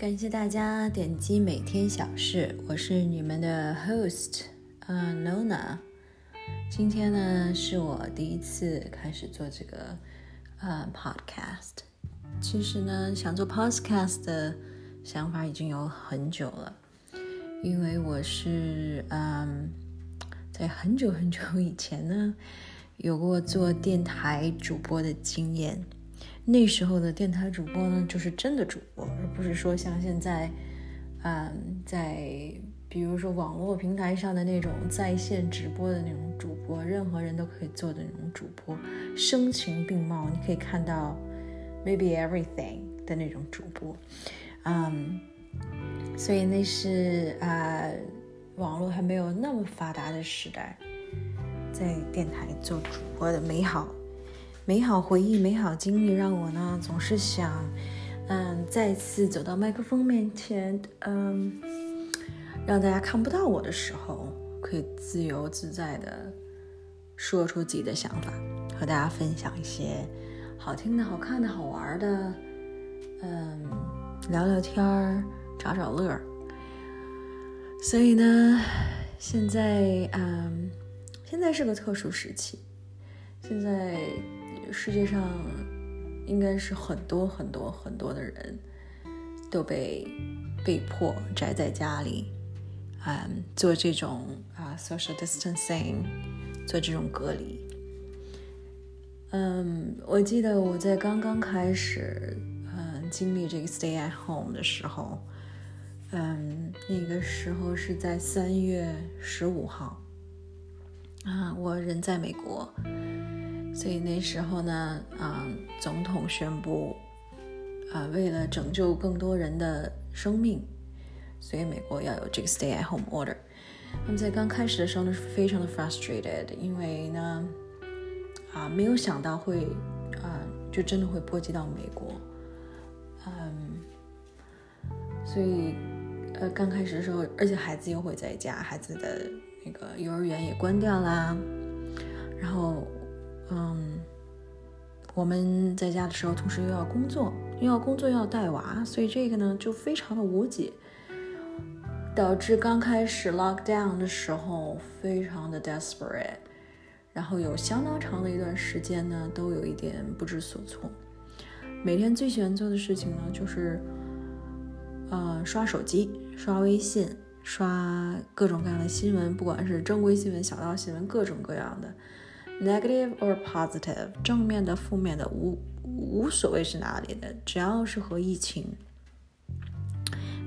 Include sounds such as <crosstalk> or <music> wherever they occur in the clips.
感谢大家点击每天小事，我是你们的 host，啊，Nona。今天呢是我第一次开始做这个呃 podcast。其实呢，想做 podcast 的想法已经有很久了，因为我是嗯，在很久很久以前呢，有过做电台主播的经验。那时候的电台主播呢，就是真的主播，而不是说像现在，嗯，在比如说网络平台上的那种在线直播的那种主播，任何人都可以做的那种主播，声情并茂，你可以看到 maybe everything 的那种主播，嗯，所以那是啊，网络还没有那么发达的时代，在电台做主播的美好。美好回忆、美好经历，让我呢总是想，嗯，再次走到麦克风面前，嗯，让大家看不到我的时候，可以自由自在的说出自己的想法，和大家分享一些好听的、好看的、好玩的，嗯，聊聊天儿，找找乐儿。所以呢，现在，嗯，现在是个特殊时期，现在。世界上应该是很多很多很多的人都被被迫宅在家里，嗯，做这种啊 social distancing，做这种隔离。嗯，我记得我在刚刚开始嗯经历这个 stay at home 的时候，嗯，那个时候是在三月十五号，啊，我人在美国。所以那时候呢，啊，总统宣布，啊，为了拯救更多人的生命，所以美国要有这个 stay at home order。那么在刚开始的时候呢，是非常的 frustrated，因为呢，啊，没有想到会，啊，就真的会波及到美国，嗯，所以，呃，刚开始的时候，而且孩子又会在家，孩子的那个幼儿园也关掉啦，然后。嗯，我们在家的时候，同时又要工作，又要工作又要带娃，所以这个呢就非常的无解，导致刚开始 lock down 的时候非常的 desperate，然后有相当长的一段时间呢都有一点不知所措。每天最喜欢做的事情呢就是，呃，刷手机、刷微信、刷各种各样的新闻，不管是正规新闻、小道新闻，各种各样的。Negative or positive，正面的、负面的，无无所谓是哪里的，只要是和疫情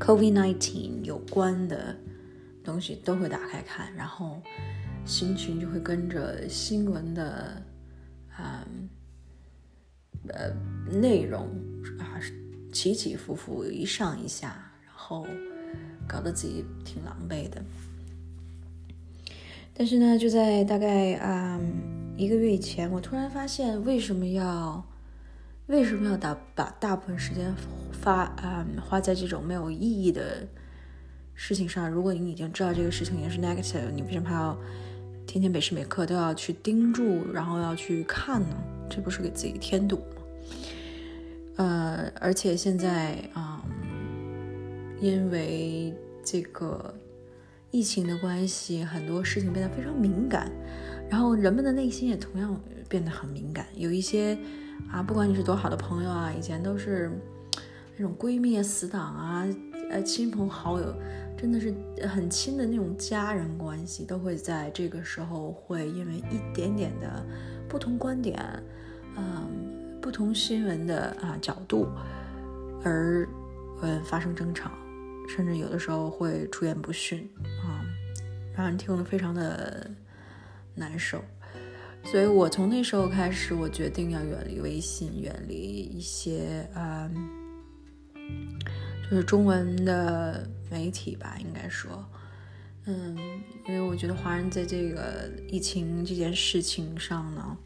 （COVID-19） 有关的东西都会打开看，然后心情就会跟着新闻的啊呃内容啊起起伏伏，一上一下，然后搞得自己挺狼狈的。但是呢，就在大概啊。一个月以前，我突然发现，为什么要为什么要大把大部分时间发啊花在这种没有意义的事情上？如果你已经知道这个事情已经是 negative，你为什么还要天天每时每刻都要去盯住，然后要去看呢？这不是给自己添堵吗？呃，而且现在啊，因为这个疫情的关系，很多事情变得非常敏感。然后人们的内心也同样变得很敏感，有一些啊，不管你是多好的朋友啊，以前都是那种闺蜜、死党啊，呃，亲朋好友，真的是很亲的那种家人关系，都会在这个时候会因为一点点的不同观点，嗯，不同新闻的啊角度而嗯发生争吵，甚至有的时候会出言不逊啊，让人听了非常的。难受，所以我从那时候开始，我决定要远离微信，远离一些嗯，就是中文的媒体吧，应该说，嗯，因为我觉得华人在这个疫情这件事情上呢，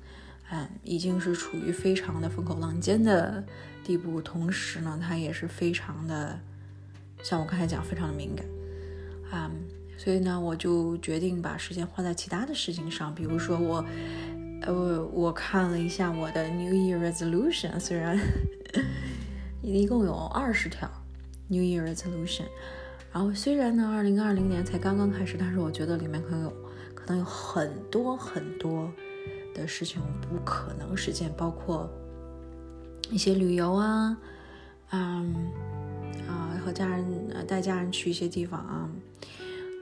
嗯，已经是处于非常的风口浪尖的地步，同时呢，它也是非常的，像我刚才讲，非常的敏感，啊。所以呢，我就决定把时间花在其他的事情上，比如说我，呃，我看了一下我的 New Year Resolution，虽然一共有二十条，New Year Resolution。然后虽然呢，二零二零年才刚刚开始，但是我觉得里面可能有可能有很多很多的事情不可能实现，包括一些旅游啊，嗯啊和家人呃带家人去一些地方啊，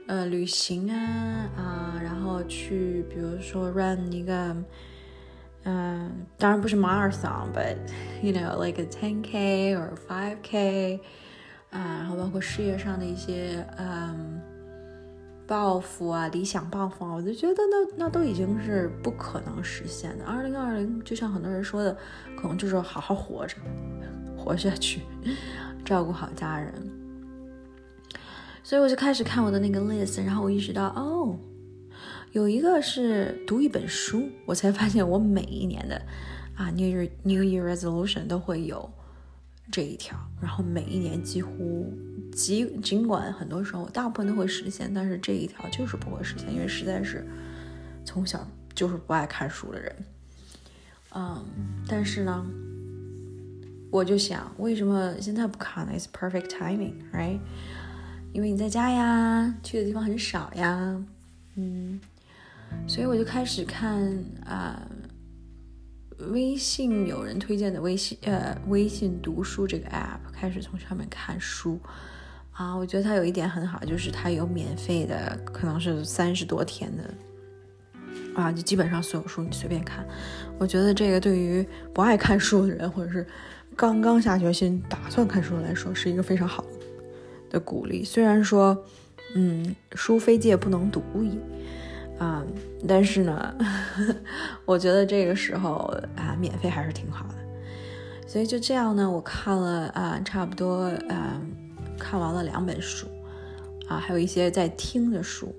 呃旅行啊啊，然后去比如说 run 一个，嗯，当然不是 Marson，but <laughs> you know like a 10k or 5k。啊，然后包括事业上的一些嗯抱负啊、理想抱负啊，我就觉得那那都已经是不可能实现的。二零二零就像很多人说的，可能就是好好活着，活下去，<laughs> 照顾好家人。所以我就开始看我的那个 list，然后我意识到，哦，有一个是读一本书，我才发现我每一年的啊 New Year New Year Resolution 都会有。这一条，然后每一年几乎，尽尽管很多时候大部分都会实现，但是这一条就是不会实现，因为实在是从小就是不爱看书的人。嗯，但是呢，我就想，为什么现在不看呢？It's perfect timing，right？因为你在家呀，去的地方很少呀，嗯，所以我就开始看啊。微信有人推荐的微信，呃，微信读书这个 app 开始从上面看书啊，我觉得它有一点很好，就是它有免费的，可能是三十多天的啊，就基本上所有书你随便看。我觉得这个对于不爱看书的人，或者是刚刚下决心打算看书来说，是一个非常好的的鼓励。虽然说，嗯，书非借不能读也。啊，但是呢呵呵，<laughs> 我觉得这个时候啊，免费还是挺好的。所以就这样呢，我看了啊，差不多啊，看完了两本书啊，还有一些在听的书。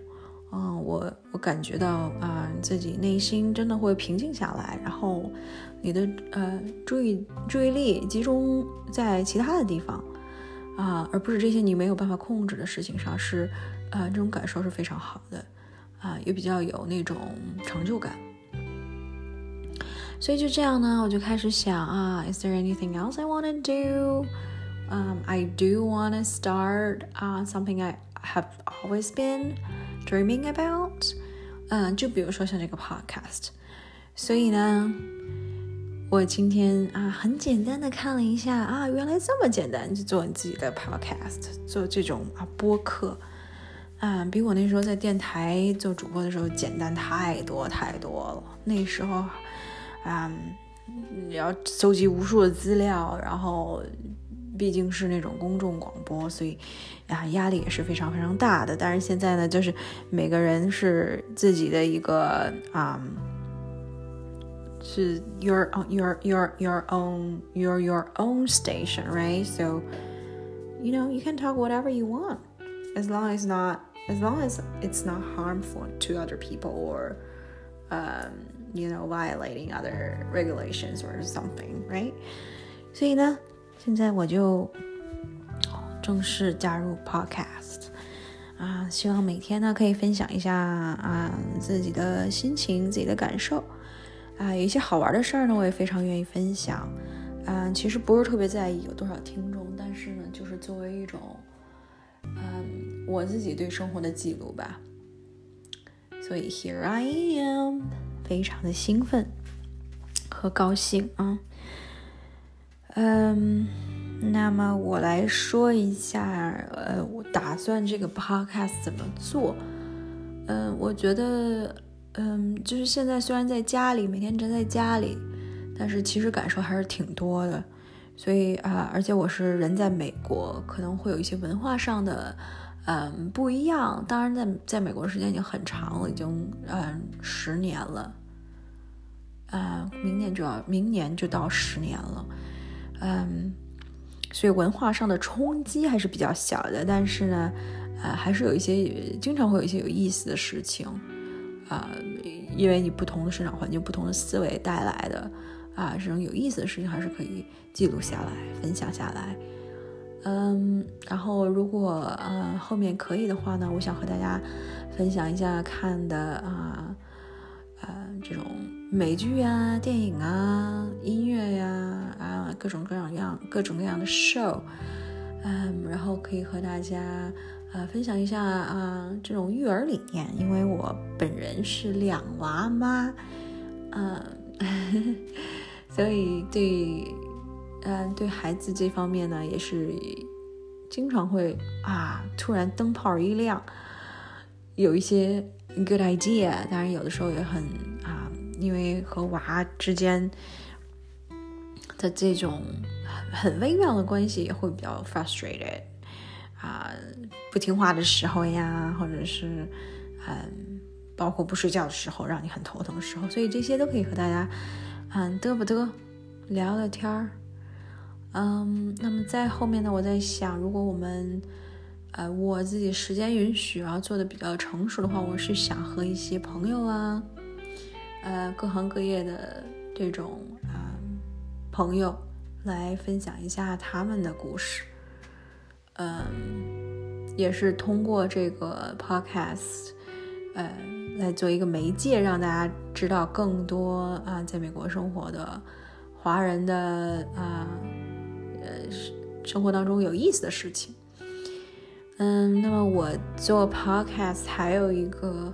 嗯，我我感觉到啊，自己内心真的会平静下来，然后你的呃注意注意力集中在其他的地方啊，而不是这些你没有办法控制的事情上，是啊，这种感受是非常好的。啊，也比较有那种成就感，所以就这样呢，我就开始想啊，Is there anything else I want to do? Um, I do want to start uh, something I have always been dreaming about. 嗯，就比如说像这个 podcast。所以呢，我今天啊，很简单的看了一下啊，原来这么简单，就做你自己的 podcast，做这种啊播客。啊，比我那时候在电台做主播的时候简单太多太多了。那时候，嗯，要搜集无数的资料，然后毕竟是那种公众广播，所以啊，压力也是非常非常大的。但是现在呢，就是每个人是自己的一个啊，是 your your your your own your your own station, right? So you know you can talk whatever you want as long as not as long as it's not harmful to other people or um, you know violating other regulations or something right 所以呢现在我就正式加入 podcast 啊希望每天呢可以分享一下啊自己的心情自己的感受 啊有一些好玩的事儿呢我也非常愿意分享嗯其实不是特别在意有多少听众但是呢就是作为一种嗯，我自己对生活的记录吧。所以 here I am，非常的兴奋和高兴啊。嗯，那么我来说一下，呃，我打算这个 podcast 怎么做。嗯，我觉得，嗯，就是现在虽然在家里，每天宅在家里，但是其实感受还是挺多的。所以啊，而且我是人在美国，可能会有一些文化上的，嗯，不一样。当然，在在美国时间已经很长了，已经嗯十年了，啊，明年就要明年就到十年了，嗯，所以文化上的冲击还是比较小的。但是呢，呃，还是有一些经常会有一些有意思的事情，啊，因为你不同的生长环境、不同的思维带来的。啊，这种有意思的事情还是可以记录下来、分享下来。嗯，然后如果呃后面可以的话呢，我想和大家分享一下看的啊呃这种美剧啊、电影啊、音乐呀啊各种各样样各种各样的 show。嗯，然后可以和大家呃分享一下啊这种育儿理念，因为我本人是两娃妈，嗯，<laughs> 所以对嗯对孩子这方面呢，也是经常会啊突然灯泡一亮，有一些 good idea，当然有的时候也很啊，因为和娃之间。的这种很微妙的关系也会比较 frustrated 啊，不听话的时候呀，或者是嗯，包括不睡觉的时候，让你很头疼的时候，所以这些都可以和大家嗯嘚不嘚聊聊天儿。嗯，那么在后面呢，我在想，如果我们呃我自己时间允许，然后做的比较成熟的话，我是想和一些朋友啊，呃各行各业的这种啊。朋友来分享一下他们的故事，嗯，也是通过这个 podcast，呃，来做一个媒介，让大家知道更多啊，在美国生活的华人的啊，呃，生活当中有意思的事情。嗯，那么我做 podcast 还有一个，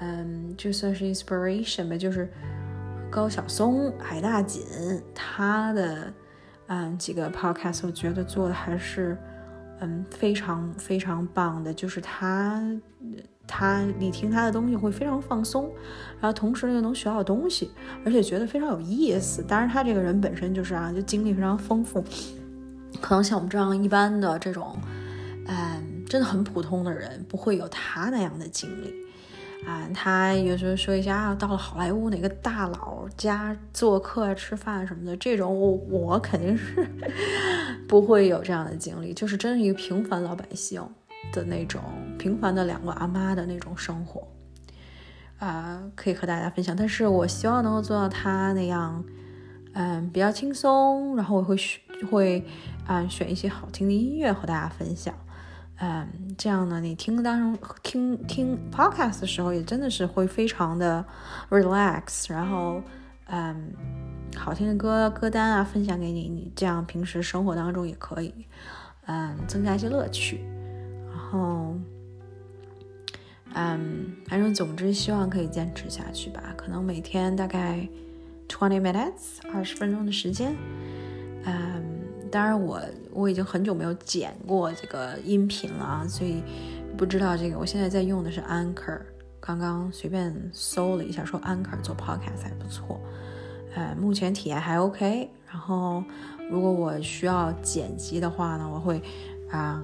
嗯，就算是 inspiration 吧，就是。高晓松、海大锦，他的嗯几个 podcast，我觉得做的还是嗯非常非常棒的。就是他他你听他的东西会非常放松，然后同时又能学到东西，而且觉得非常有意思。当然，他这个人本身就是啊，就经历非常丰富，可能像我们这样一般的这种嗯真的很普通的人，不会有他那样的经历。啊，他有时候说一下啊，到了好莱坞哪个大佬家做客啊吃饭什么的，这种我我肯定是 <laughs> 不会有这样的经历，就是真是一个平凡老百姓的那种平凡的两个阿妈的那种生活啊，可以和大家分享。但是我希望能够做到他那样，嗯，比较轻松，然后我会选会啊选一些好听的音乐和大家分享。嗯，这样呢，你听当中听听 podcast 的时候，也真的是会非常的 relax，然后嗯，好听的歌歌单啊，分享给你，你这样平时生活当中也可以，嗯，增加一些乐趣，然后嗯，反正总之希望可以坚持下去吧，可能每天大概 twenty minutes 二十分钟的时间，嗯。当然，我我已经很久没有剪过这个音频了啊，所以不知道这个。我现在在用的是 Anchor，刚刚随便搜了一下，说 Anchor 做 Podcast 还不错，呃，目前体验还 OK。然后，如果我需要剪辑的话呢，我会啊，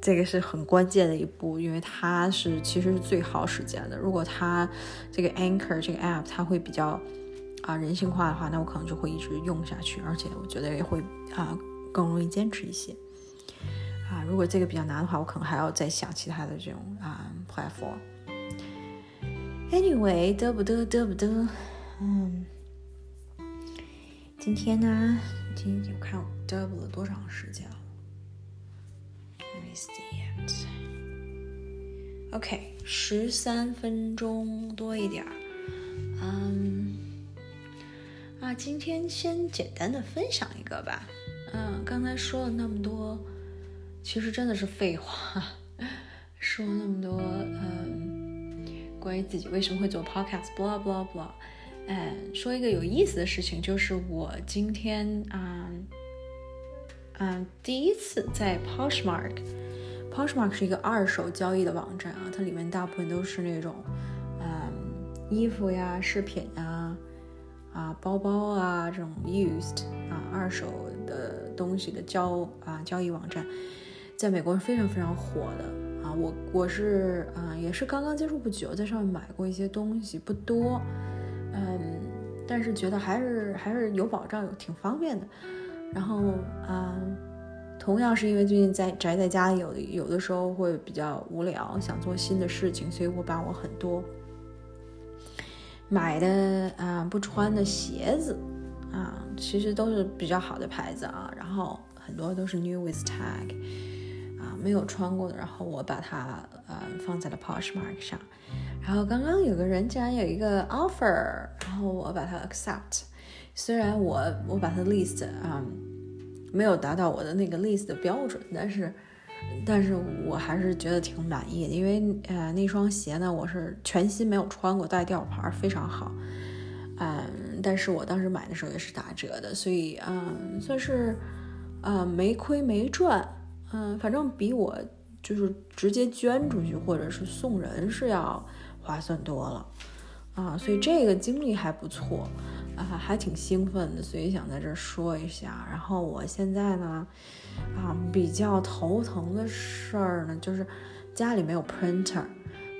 这个是很关键的一步，因为它是其实是最耗时间的。如果它这个 Anchor 这个 App 它会比较啊人性化的话，那我可能就会一直用下去，而且我觉得也会啊。更容易坚持一些啊！如果这个比较难的话，我可能还要再想其他的这种啊 platform。Anyway，得不得得不得？嗯，今天呢？今天我看我 double 了多长时间了 is it。OK，十三分钟多一点儿。嗯，啊，今天先简单的分享一个吧。嗯，刚才说了那么多，其实真的是废话。<laughs> 说那么多，嗯，关于自己为什么会做 podcast，blah blah blah。嗯，说一个有意思的事情，就是我今天啊，嗯，第一次在 Poshmark，Poshmark 是一个二手交易的网站啊，它里面大部分都是那种，嗯，衣服呀、饰品呀、啊包包啊这种 used 啊二手。东西的交啊交易网站，在美国是非常非常火的啊！我我是啊也是刚刚接触不久，在上面买过一些东西，不多，嗯，但是觉得还是还是有保障，有挺方便的。然后啊，同样是因为最近在宅在家里，有有的时候会比较无聊，想做新的事情，所以我把我很多买的啊不穿的鞋子。啊，其实都是比较好的牌子啊，然后很多都是 new with tag，啊，没有穿过的，然后我把它呃放在了 Poshmark 上，然后刚刚有个人竟然有一个 offer，然后我把它 accept，虽然我我把它 list 啊，没有达到我的那个 list 的标准，但是，但是我还是觉得挺满意的，因为呃那双鞋呢，我是全新没有穿过，带吊牌，非常好。嗯，但是我当时买的时候也是打折的，所以嗯，算是呃没亏没赚，嗯，反正比我就是直接捐出去或者是送人是要划算多了啊，所以这个经历还不错。啊，还挺兴奋的，所以想在这说一下。然后我现在呢，啊，比较头疼的事儿呢，就是家里没有 printer，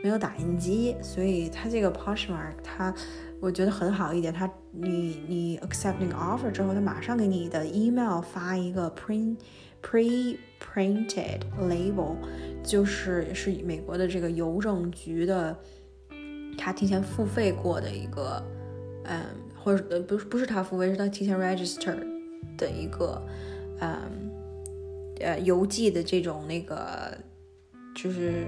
没有打印机，所以它这个 Poshmark 它，我觉得很好一点，它你你 accepting offer 之后，他马上给你的 email 发一个 print pre printed label，就是是美国的这个邮政局的，他提前付费过的一个，嗯。或者呃不是不是他付费，是他提前 register 的一个，嗯呃邮寄的这种那个，就是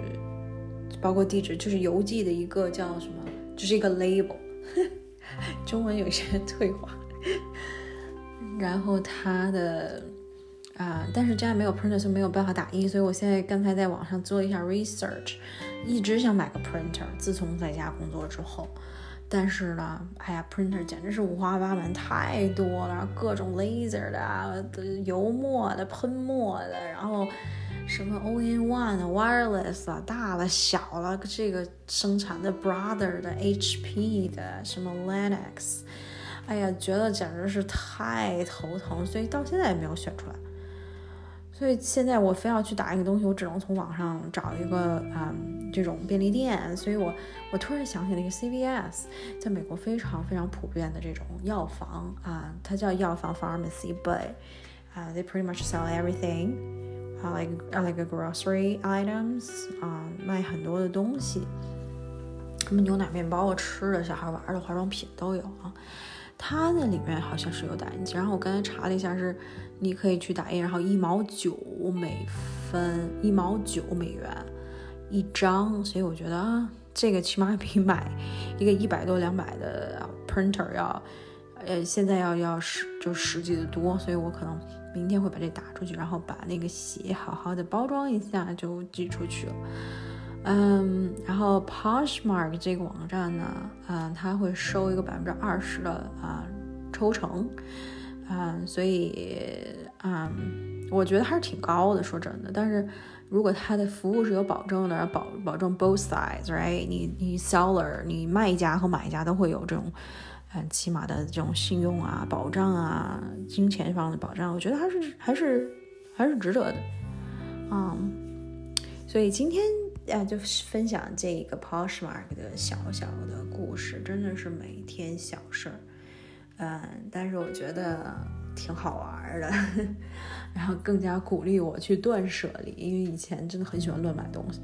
包括地址，就是邮寄的一个叫什么，就是一个 label，<laughs> <laughs> 中文有些退化。<laughs> 然后他的啊，但是家里没有 printer，就没有办法打印，所以我现在刚才在网上做一下 research，一直想买个 printer，自从在家工作之后。但是呢，哎呀，printer 简直是五花八门，太多了，各种 laser 的、油墨的、喷墨的，然后什么 all-in-one、wireless 的，大了、小了，这个生产的 brother 的、HP 的，什么 Linux，哎呀，觉得简直是太头疼，所以到现在也没有选出来。所以现在我非要去打一个东西，我只能从网上找一个嗯这种便利店。所以我我突然想起了一个 CVS，在美国非常非常普遍的这种药房啊，它叫药房 pharmacy，but 啊 they pretty much sell everything 啊 like like a grocery items 啊卖很多的东西，什么牛奶、面包啊、吃的、小孩玩的、化妆品都有啊。它那里面好像是有打印机，然后我刚才查了一下，是你可以去打印，然后一毛九美分，一毛九美元一张，所以我觉得啊，这个起码比买一个一百多两百的 printer 要，呃，现在要要实就实际的多，所以我可能明天会把这打出去，然后把那个鞋好好的包装一下就寄出去了。嗯，然后 Poshmark 这个网站呢，嗯，它会收一个百分之二十的啊抽成，嗯，所以嗯，我觉得还是挺高的，说真的。但是如果它的服务是有保证的，保保证 both sides，right？你你 seller，你卖家和买家都会有这种嗯起码的这种信用啊、保障啊、金钱方的保障，我觉得还是还是还是值得的，嗯，所以今天。啊，就分享这个 Poshmark 的小小的故事，真的是每天小事儿，嗯，但是我觉得挺好玩的，<laughs> 然后更加鼓励我去断舍离，因为以前真的很喜欢乱买东西，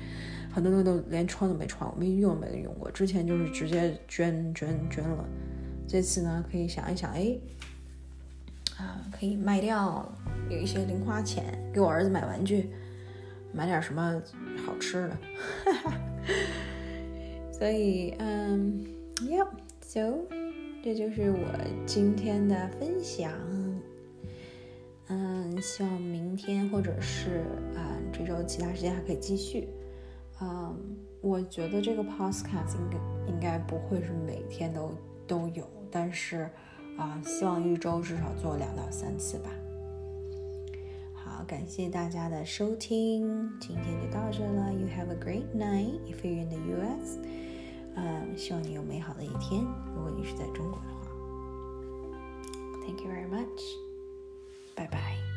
很多东西都连穿都没穿过，没用没用过，之前就是直接捐捐捐了，这次呢可以想一想，哎，啊，可以卖掉，有一些零花钱，给我儿子买玩具。买点什么好吃的，哈 <laughs> 哈所以嗯，Yep，So，这就是我今天的分享。嗯，希望明天或者是啊这周其他时间还可以继续。嗯，我觉得这个 Podcast 应该应该不会是每天都都有，但是啊，希望一周至少做两到三次吧。好感谢大家的收听，今天就到这了。You have a great night if you're in the U.S. 嗯，希望你有美好的一天。如果你是在中国的话，Thank you very much. Bye bye.